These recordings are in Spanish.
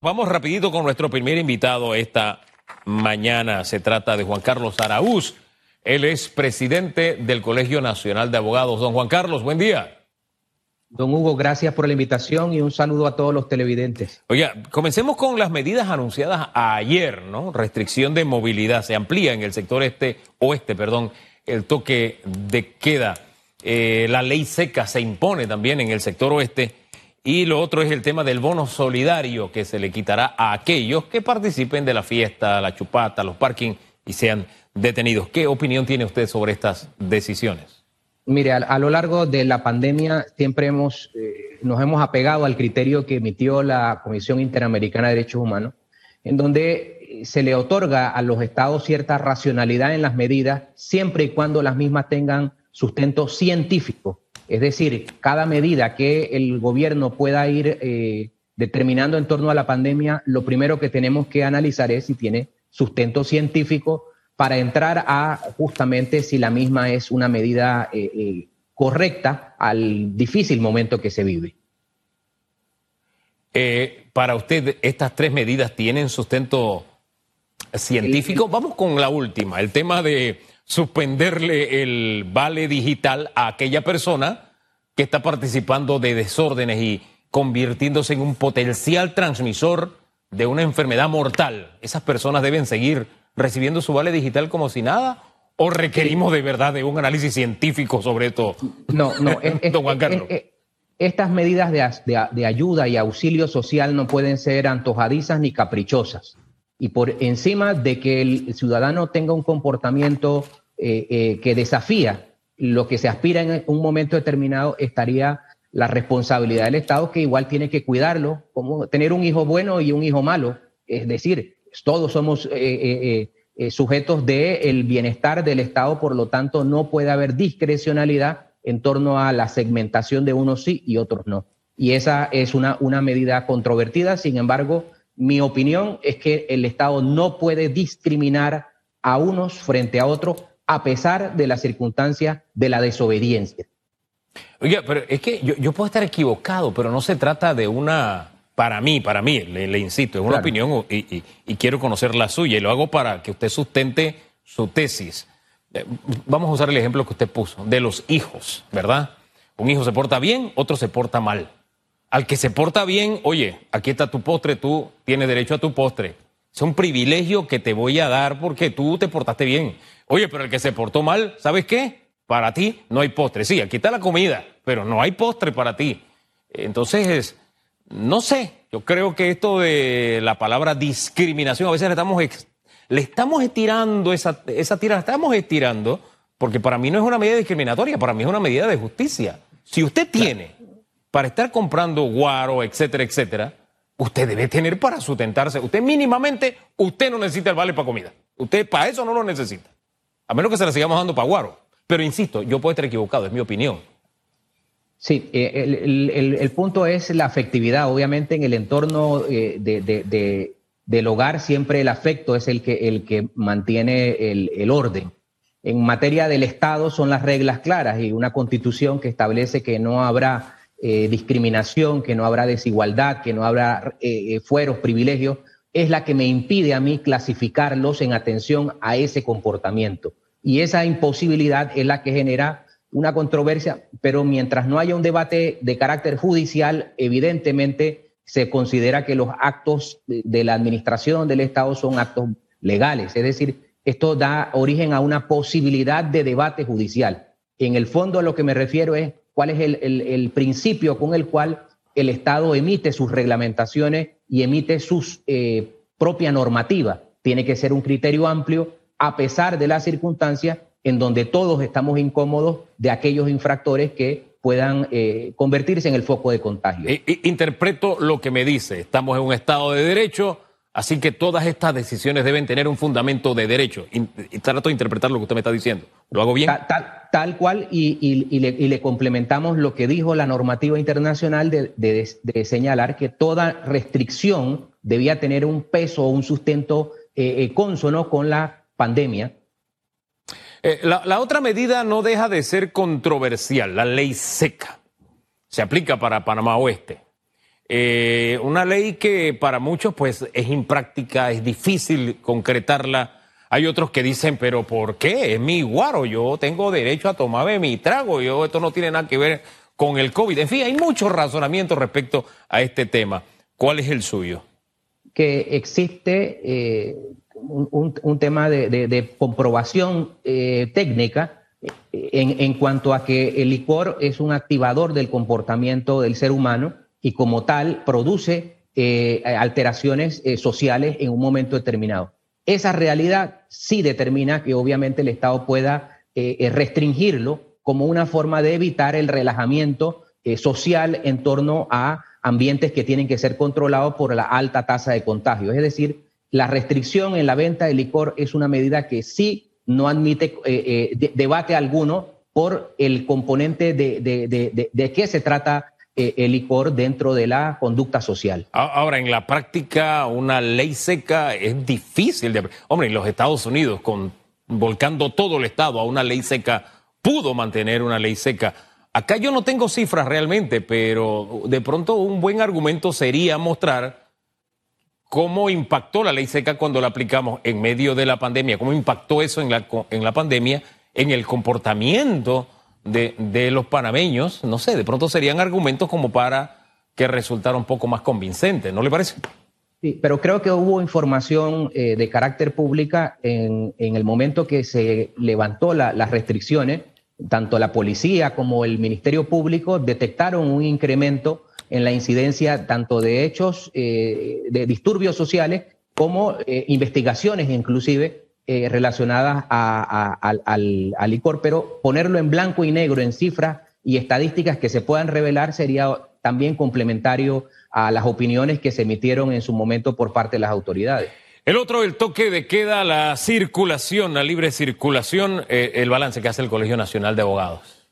Vamos rapidito con nuestro primer invitado esta mañana. Se trata de Juan Carlos Araúz. Él es presidente del Colegio Nacional de Abogados. Don Juan Carlos, buen día. Don Hugo, gracias por la invitación y un saludo a todos los televidentes. Oye, comencemos con las medidas anunciadas ayer, ¿no? Restricción de movilidad. Se amplía en el sector este, oeste, perdón, el toque de queda. Eh, la ley seca se impone también en el sector oeste y lo otro es el tema del bono solidario que se le quitará a aquellos que participen de la fiesta, la chupata, los parking y sean detenidos. ¿Qué opinión tiene usted sobre estas decisiones? Mire, a, lo largo de la pandemia siempre hemos, eh, nos hemos apegado al criterio que emitió la Comisión Interamericana de Derechos Humanos, en donde se le otorga a los estados cierta racionalidad en las medidas, siempre y cuando las mismas tengan sustento científico es decir, cada medida que el gobierno pueda ir eh, determinando en torno a la pandemia, lo primero que tenemos que analizar es si tiene sustento científico para entrar a justamente si la misma es una medida eh, eh, correcta al difícil momento que se vive. para usted, ¿estas tres medidas tienen sustento científico? Vamos con la última, el tema de suspenderle el vale digital a aquella persona que está participando de desórdenes y convirtiéndose en un potencial transmisor de una enfermedad mortal. ¿Esas personas deben seguir recibiendo su vale digital como si nada? ¿O requerimos de verdad de un análisis científico sobre esto? No, no. Don Juan Carlos. estas medidas de, ayuda y auxilio social no pueden ser antojadizas ni caprichosas y por encima de que el ciudadano tenga un comportamiento eh, eh, que desafía lo que se aspira en un momento determinado, estaría la responsabilidad del Estado que igual tiene que cuidarlo, como tener un hijo bueno y un hijo malo. Es decir, todos somos eh, sujetos del bienestar del Estado, por lo tanto no puede haber discrecionalidad en torno a la segmentación de unos sí y otros no. Y esa es una, una medida controvertida, sin embargo, mi opinión es que el Estado no puede discriminar a unos frente a otros a pesar de la circunstancia de la desobediencia. Oiga, pero es que yo, puedo estar equivocado, pero no se trata de una, para mí, para mí, le, insisto, es una opinión y, quiero conocer la suya y lo hago para que usted sustente su tesis. Eh, vamos a usar el ejemplo que usted puso, de los hijos, ¿verdad? Un hijo se porta bien, otro se porta mal. Al que se porta bien, oye, aquí está tu postre, tú tienes derecho a tu postre. Es un privilegio que te voy a dar porque tú te portaste bien. Oye, pero el que se portó mal, ¿sabes qué? Para ti no hay postre. Sí, aquí está la comida, pero no hay postre para ti. Entonces, no sé, yo creo que esto de la palabra discriminación, a veces le estamos, le estamos estirando esa, esa tira, la estamos estirando, porque para mí no es una medida discriminatoria, para mí es una medida de justicia. Si usted tiene para estar comprando guaro, etcétera, etcétera, usted debe tener para sustentarse. Usted mínimamente, usted no necesita el vale para comida. Usted para eso no lo necesita. A menos que se la sigamos dando para guaro. Pero insisto, yo puedo estar equivocado, es mi opinión. Sí, eh, el, punto es la afectividad. Obviamente en el entorno eh, de, del hogar siempre el afecto es el que, el que mantiene el orden. En materia del Estado son las reglas claras y una constitución que establece que no habrá eh, discriminación, que no habrá desigualdad, que no habrá eh, eh, fueros, privilegios, es la que me impide a mí clasificarlos en atención a ese comportamiento. Y esa imposibilidad es la que genera una controversia, pero mientras no haya un debate de carácter judicial, evidentemente se considera que los actos de la administración del Estado son actos legales. Es decir, esto da origen a una posibilidad de debate judicial. En el fondo a lo que me refiero es cuál es el, principio con el cual el Estado emite sus reglamentaciones y emite su eh, propia normativa. Tiene que ser un criterio amplio a pesar de las circunstancias en donde todos estamos incómodos de aquellos infractores que puedan eh, convertirse en el foco de contagio. Interpreto lo que me dice. Estamos en un Estado de Derecho, Así que todas estas decisiones deben tener un fundamento de derecho. Y, trato de interpretar lo que usted me está diciendo. ¿Lo hago bien? Tal, cual, y, le, complementamos lo que dijo la normativa internacional de, señalar que toda restricción debía tener un peso o un sustento eh, eh, consono con la pandemia. Eh, la otra medida no deja de ser controversial, la ley seca. Se aplica para Panamá Oeste. Eh, una ley que para muchos pues es impráctica, es difícil concretarla. Hay otros que dicen, pero ¿por qué? Es mi guaro, yo tengo derecho a tomarme mi trago, yo esto no tiene nada que ver con el COVID. En fin, hay muchos razonamientos respecto a este tema. ¿Cuál es el suyo? Que existe eh, un, tema de, comprobación eh, técnica en, en cuanto a que el licor es un activador del comportamiento del ser humano y como tal produce eh, alteraciones eh, sociales en un momento determinado. Esa realidad sí determina que obviamente el Estado pueda eh, restringirlo como una forma de evitar el relajamiento social en torno a ambientes que tienen que ser controlados por la alta tasa de contagio. Es decir, la restricción en la venta de licor es una medida que sí no admite debate alguno por el componente de, de, de qué se trata el licor dentro de la conducta social. Ahora, en la práctica, una ley seca es difícil de... Hombre, en los Estados Unidos, con, volcando todo el Estado a una ley seca, pudo mantener una ley seca. Acá yo no tengo cifras realmente, pero de pronto un buen argumento sería mostrar cómo impactó la ley seca cuando la aplicamos en medio de la pandemia, cómo impactó eso en la, en la pandemia, en el comportamiento de, los panameños, no sé, de pronto serían argumentos como para que resultara un poco más convincente, ¿no le parece? Sí, pero creo que hubo información eh, de carácter pública en, el momento que se levantó las restricciones, tanto la policía como el Ministerio Público detectaron un incremento en la incidencia tanto de hechos eh, de disturbios sociales como eh, investigaciones inclusive eh, relacionadas al, licor, pero ponerlo en blanco y negro, en cifras y estadísticas que se puedan revelar sería también complementario a las opiniones que se emitieron en su momento por parte de las autoridades. El otro, el toque de queda, la circulación, la libre circulación, eh, el balance que hace el Colegio Nacional de Abogados.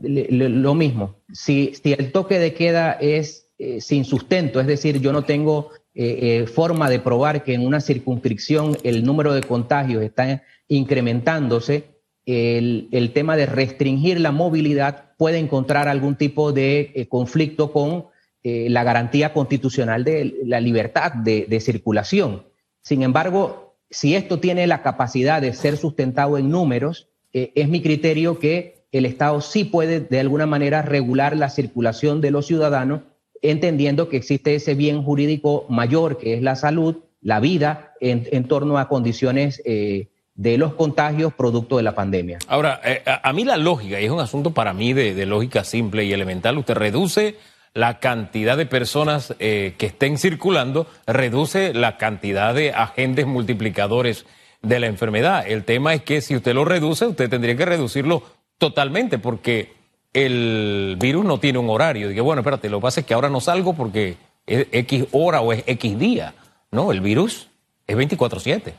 lo mismo, si, si, el toque de queda es eh, sin sustento, es decir, yo no tengo eh, eh, forma de probar que en una circunscripción el número de contagios está incrementándose, el, tema de restringir la movilidad puede encontrar algún tipo de eh, conflicto con la garantía constitucional de la libertad de, de circulación. Sin embargo, si esto tiene la capacidad de ser sustentado en números, es mi criterio que el Estado sí puede de alguna manera regular la circulación de los ciudadanos entendiendo que existe ese bien jurídico mayor que es la salud, la vida, en, torno a condiciones eh, de los contagios producto de la pandemia. Ahora, eh, a, mí la lógica, y es un asunto para mí de, lógica simple y elemental, usted reduce la cantidad de personas eh, que estén circulando, reduce la cantidad de agentes multiplicadores de la enfermedad. El tema es que si usted lo reduce, usted tendría que reducirlo totalmente, porque el virus no tiene un horario. Dije, bueno, espérate, lo que pasa es que ahora no salgo porque es X hora o es X día. No, el virus es 24-7.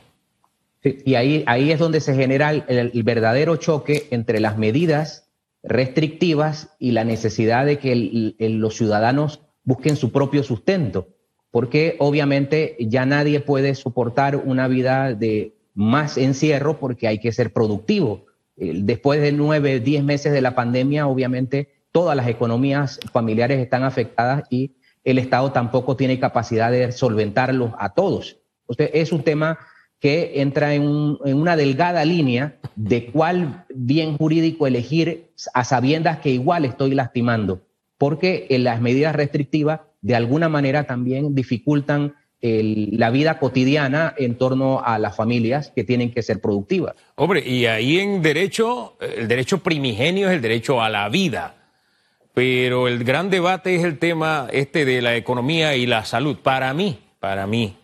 y ahí, ahí es donde se genera el, verdadero choque entre las medidas restrictivas y la necesidad de que los ciudadanos busquen su propio sustento, porque obviamente ya nadie puede soportar una vida de más encierro porque hay que ser productivo Después de nueve, diez meses de la pandemia, obviamente todas las economías familiares están afectadas y el Estado tampoco tiene capacidad de solventarlos a todos. Es un tema que entra en, una delgada línea de cuál bien jurídico elegir a sabiendas que igual estoy lastimando, porque las medidas restrictivas de alguna manera también dificultan la vida cotidiana en torno a las familias que tienen que ser productivas. Hombre, y ahí en derecho, el derecho primigenio es el derecho a la vida, pero el gran debate es el tema este de la economía y la salud. Para mí, para mí,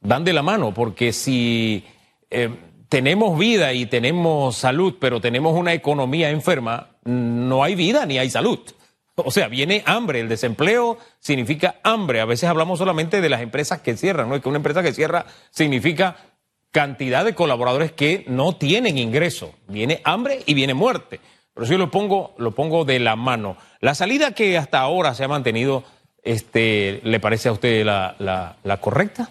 van de la mano, porque si eh, tenemos vida y tenemos salud, pero tenemos una economía enferma, no hay vida ni hay salud. O sea, viene hambre. El desempleo significa hambre. A veces hablamos solamente de las empresas que cierran, ¿no? Es que una empresa que cierra significa cantidad de colaboradores que no tienen ingreso. Viene hambre y viene muerte. Pero si yo lo pongo, lo pongo de la mano. La salida que hasta ahora se ha mantenido, este, ¿le parece a usted la, correcta?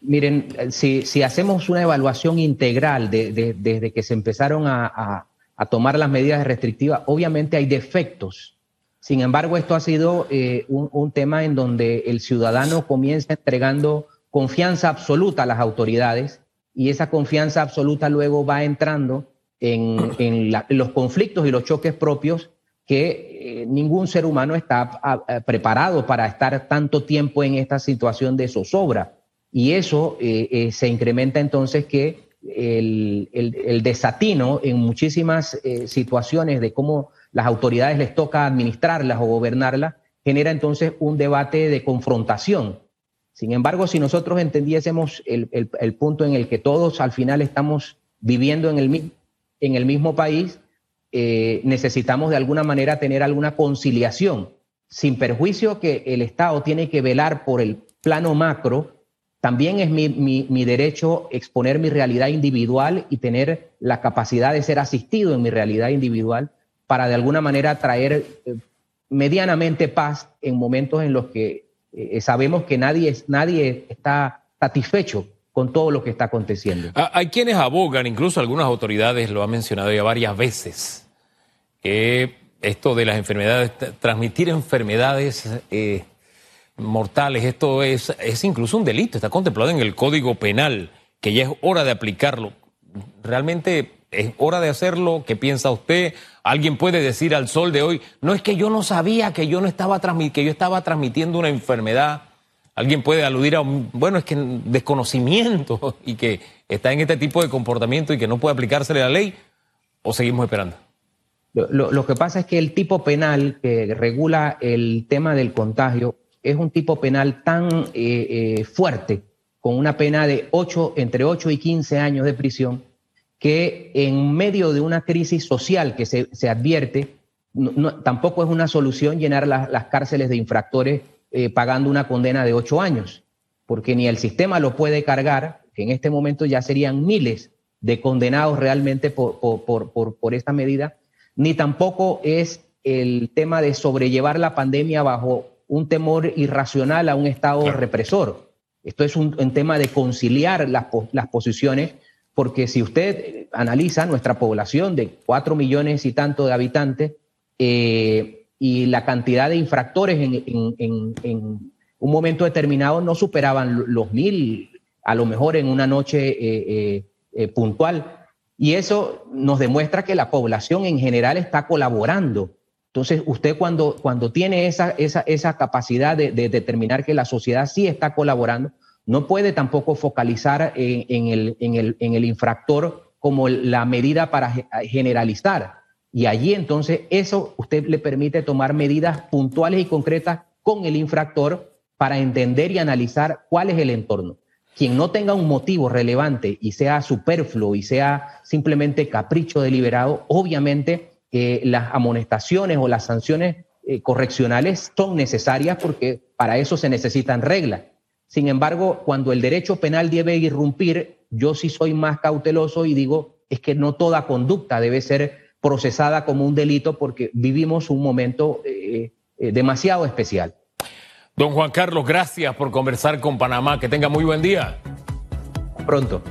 Miren, si, hacemos una evaluación integral desde que se empezaron a tomar las medidas restrictivas, obviamente hay defectos. Sin embargo, esto ha sido eh, un, tema en donde el ciudadano comienza entregando confianza absoluta a las autoridades y esa confianza absoluta luego va entrando en, los conflictos y los choques propios que eh, ningún ser humano está preparado para estar tanto tiempo en esta situación de zozobra. Y eso eh, se incrementa entonces que el, desatino en muchísimas situaciones de cómo las autoridades les toca administrarlas o gobernarlas, genera entonces un debate de confrontación. Sin embargo, si nosotros entendiésemos el, punto en el que todos al final estamos viviendo en el, en el mismo país, eh, necesitamos de alguna manera tener alguna conciliación, sin perjuicio que el Estado tiene que velar por el plano macro, también es mi, mi, derecho exponer mi realidad individual y tener la capacidad de ser asistido en mi realidad individual para de alguna manera traer eh, medianamente paz en momentos en los que eh, sabemos que nadie, nadie está satisfecho con todo lo que está aconteciendo. Ah, hay quienes abogan, incluso algunas autoridades lo han mencionado ya varias veces, que esto de las enfermedades, transmitir enfermedades eh, mortales, esto es, es incluso un delito, está contemplado en el Código Penal, que ya es hora de aplicarlo. Realmente es hora de hacerlo. ¿Qué piensa usted? Alguien puede decir al sol de hoy, no es que yo no sabía que yo no estaba que yo estaba transmitiendo una enfermedad. Alguien puede aludir a un, bueno, es que desconocimiento y que está en este tipo de comportamiento y que no puede aplicársele la ley, o seguimos esperando. Lo, que pasa es que el tipo penal que regula el tema del contagio es un tipo penal tan eh, eh, fuerte, con una pena de 8, entre 8 y 15 años de prisión, que en medio de una crisis social que se, advierte, tampoco es una solución llenar las cárceles de infractores eh, pagando una condena de ocho años, porque ni el sistema lo puede cargar, que en este momento ya serían miles de condenados realmente por, por, esta medida, ni tampoco es el tema de sobrellevar la pandemia bajo un temor irracional a un Estado represor. Esto es un, tema de conciliar las, las posiciones porque si usted analiza nuestra población de cuatro millones y tanto de habitantes eh, y la cantidad de infractores en, un momento determinado no superaban los mil, a lo mejor en una noche eh, eh, puntual. Y eso nos demuestra que la población en general está colaborando. Entonces, usted cuando, cuando tiene esa, esa, esa capacidad de determinar que la sociedad sí está colaborando, no puede tampoco focalizar en, el, infractor como la medida para generalizar. Y allí entonces eso usted le permite tomar medidas puntuales y concretas con el infractor para entender y analizar cuál es el entorno. Quien no tenga un motivo relevante y sea superfluo y sea simplemente capricho deliberado, obviamente eh, las amonestaciones o las sanciones eh, correccionales son necesarias porque para eso se necesitan reglas. Sin embargo, cuando el derecho penal debe irrumpir, yo sí soy más cauteloso y digo, es que no toda conducta debe ser procesada como un delito porque vivimos un momento eh, eh, demasiado especial. Don Juan Carlos, gracias por conversar con Panamá. Que tenga muy buen día. Pronto.